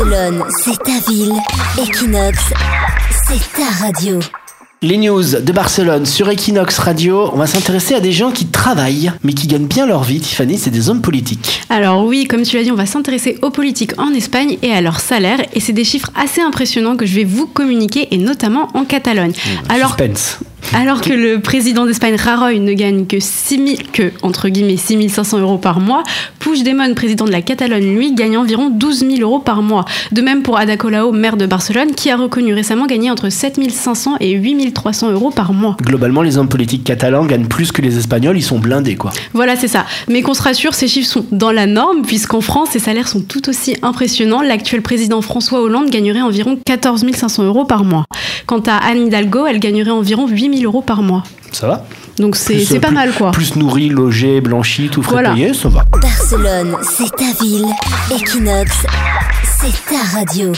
Barcelone, c'est ta ville. Equinox, c'est ta radio. Les news de Barcelone sur Equinox Radio, on va s'intéresser à des gens qui travaillent mais qui gagnent bien leur vie. Tiffany, c'est des hommes politiques. Alors oui, comme tu l'as dit, on va s'intéresser aux politiques en Espagne et à leur salaire. Et c'est des chiffres assez impressionnants que je vais vous communiquer, et notamment en Catalogne. Alors, Suspense. Alors que le président d'Espagne, Rajoy, ne gagne que 6 que, entre guillemets, 6500 euros par mois, Puigdemont, président de la Catalogne, lui, gagne environ 12 000 euros par mois. De même pour Ada Colau, maire de Barcelone, qui a reconnu récemment gagner entre 7 500 et 8 300 euros par mois. Globalement, les hommes politiques catalans gagnent plus que les Espagnols, ils sont blindés, quoi. Voilà, c'est ça. Mais qu'on se rassure, ces chiffres sont dans la norme, puisqu'en France, ces salaires sont tout aussi impressionnants. L'actuel président François Hollande gagnerait environ 14 500 euros par mois. Quant à Anne Hidalgo, elle gagnerait environ 8 000 euros par mois. Ça va? Donc c'est pas mal quoi. Plus nourri, logé, blanchi, tout frais payé, ça va. Barcelone, c'est ta ville. Equinox, c'est ta radio.